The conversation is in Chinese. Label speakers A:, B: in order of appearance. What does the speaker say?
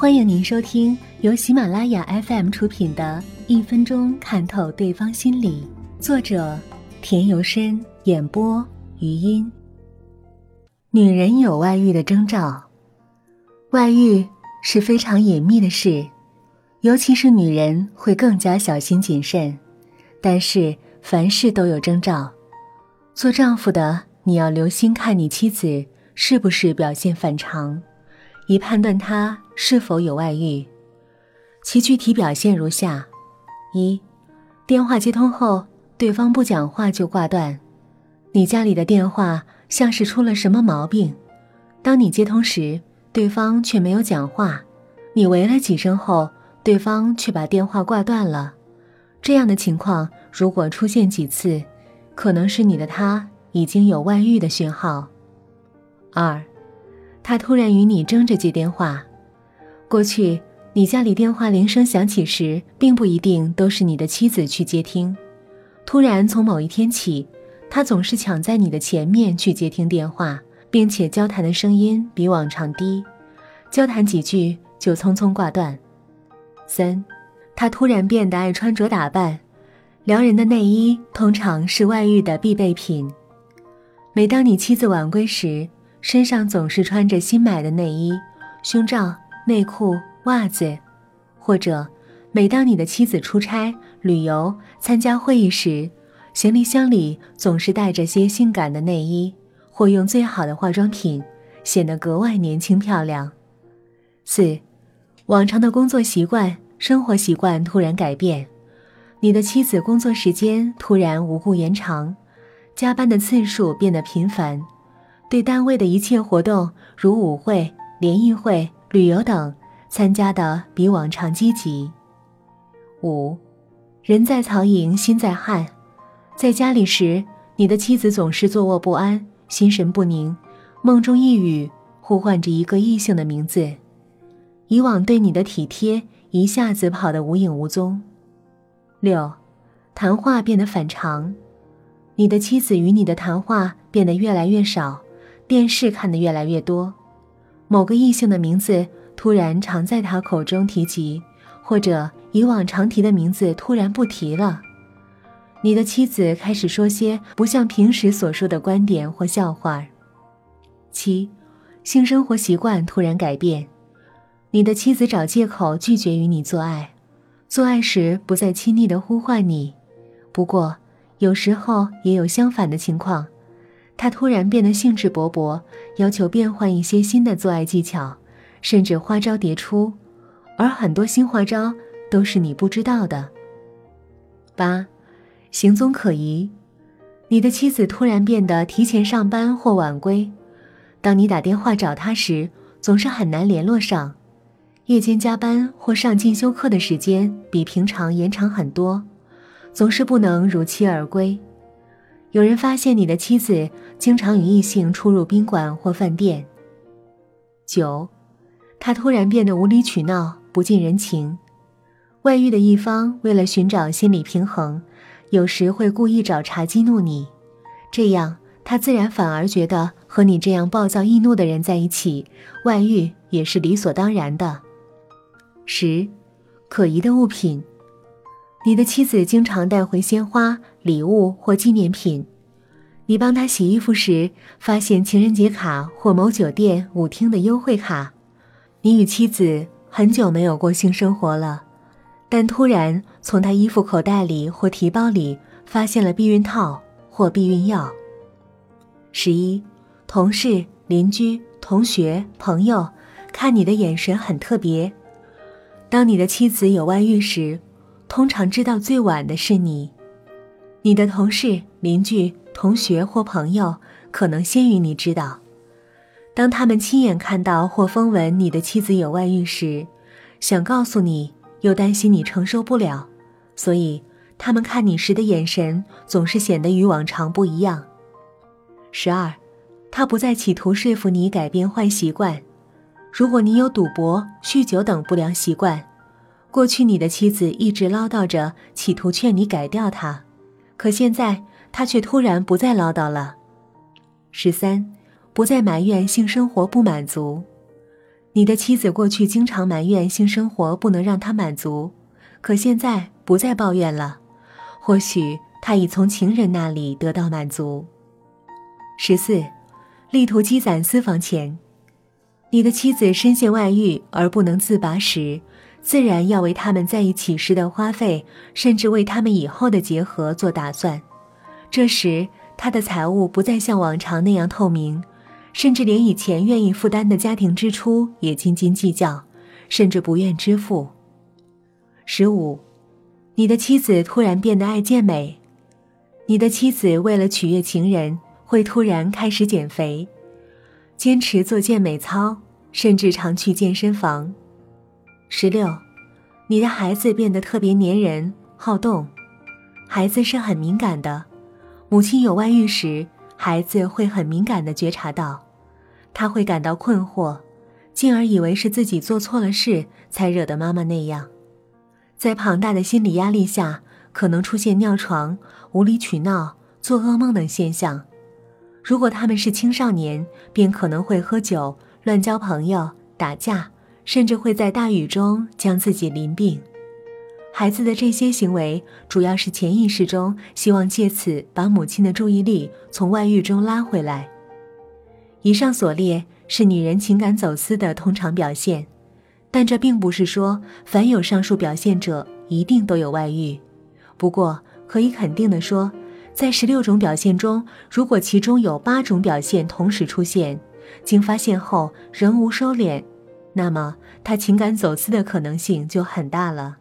A: 欢迎您收听由喜马拉雅 FM 出品的《一分钟看透对方心理》，作者田由深，演播余音。女人有外遇的征兆，外遇是非常隐秘的事，尤其是女人会更加小心谨慎。但是凡事都有征兆，做丈夫的你要留心看你妻子是不是表现反常。以判断他是否有外遇，其具体表现如下：一、电话接通后，对方不讲话就挂断，你家里的电话像是出了什么毛病。当你接通时，对方却没有讲话，你喂了几声后，对方却把电话挂断了。这样的情况如果出现几次，可能是你的他已经有外遇的讯号。二。他突然与你争着接电话。过去，你家里电话铃声响起时，并不一定都是你的妻子去接听。突然从某一天起，他总是抢在你的前面去接听电话，并且交谈的声音比往常低，交谈几句就匆匆挂断。三，他突然变得爱穿着打扮，撩人的内衣通常是外遇的必备品。每当你妻子晚归时，身上总是穿着新买的内衣、胸罩、内裤、袜子，或者每当你的妻子出差、旅游、参加会议时，行李箱里总是带着些性感的内衣，或用最好的化妆品，显得格外年轻漂亮。四，往常的工作习惯、生活习惯突然改变，你的妻子工作时间突然无故延长，加班的次数变得频繁。对单位的一切活动，如舞会、联谊会、旅游等，参加的比往常积极。五，人在曹营心在汉，在家里时，你的妻子总是坐卧不安，心神不宁，梦中呓语，呼唤着一个异性的名字。以往对你的体贴，一下子跑得无影无踪。六，谈话变得反常，你的妻子与你的谈话变得越来越少。电视看得越来越多，某个异性的名字突然常在他口中提及，或者以往常提的名字突然不提了。你的妻子开始说些不像平时所说的观点或笑话。七，性生活习惯突然改变，你的妻子找借口拒绝与你做爱，做爱时不再亲昵的呼唤你。不过，有时候也有相反的情况。他突然变得兴致勃勃，要求变换一些新的做爱技巧，甚至花招迭出，而很多新花招都是你不知道的。八，行踪可疑，你的妻子突然变得提前上班或晚归，当你打电话找她时，总是很难联络上，夜间加班或上进修课的时间比平常延长很多，总是不能如期而归。有人发现你的妻子经常与异性出入宾馆或饭店。九，他突然变得无理取闹、不近人情。外遇的一方为了寻找心理平衡，有时会故意找茬激怒你，这样他自然反而觉得和你这样暴躁易怒的人在一起，外遇也是理所当然的。十，可疑的物品。你的妻子经常带回鲜花、礼物或纪念品。你帮她洗衣服时，发现情人节卡或某酒店、舞厅的优惠卡。你与妻子很久没有过性生活了，但突然从她衣服口袋里或提包里发现了避孕套或避孕药。十一，同事、邻居、同学、朋友看你的眼神很特别。当你的妻子有外遇时。通常知道最晚的是你，你的同事、邻居、同学或朋友可能先于你知道。当他们亲眼看到或风闻你的妻子有外遇时，想告诉你，又担心你承受不了，所以他们看你时的眼神总是显得与往常不一样。十二，他不再企图说服你改变坏习惯。如果你有赌博、酗酒等不良习惯。过去，你的妻子一直唠叨着，企图劝你改掉它，可现在她却突然不再唠叨了。十三，不再埋怨性生活不满足。你的妻子过去经常埋怨性生活不能让她满足，可现在不再抱怨了。或许她已从情人那里得到满足。十四，力图积攒私房钱。你的妻子深陷外遇而不能自拔时，自然要为他们在一起时的花费，甚至为他们以后的结合做打算。这时，他的财务不再像往常那样透明，甚至连以前愿意负担的家庭支出也斤斤计较，甚至不愿支付。十五，你的妻子突然变得爱健美。你的妻子为了取悦情人。会突然开始减肥，坚持做健美操，甚至常去健身房。十六，你的孩子变得特别粘人、好动。孩子是很敏感的，母亲有外遇时，孩子会很敏感的觉察到，他会感到困惑，进而以为是自己做错了事才惹得妈妈那样。在庞大的心理压力下，可能出现尿床、无理取闹、做噩梦等现象。如果他们是青少年，便可能会喝酒、乱交朋友、打架，甚至会在大雨中将自己淋病。孩子的这些行为，主要是潜意识中希望借此把母亲的注意力从外遇中拉回来。以上所列是女人情感走私的通常表现，但这并不是说凡有上述表现者一定都有外遇。不过，可以肯定的说。在十六种表现中，如果其中有八种表现同时出现，经发现后仍无收敛，那么他情感走私的可能性就很大了。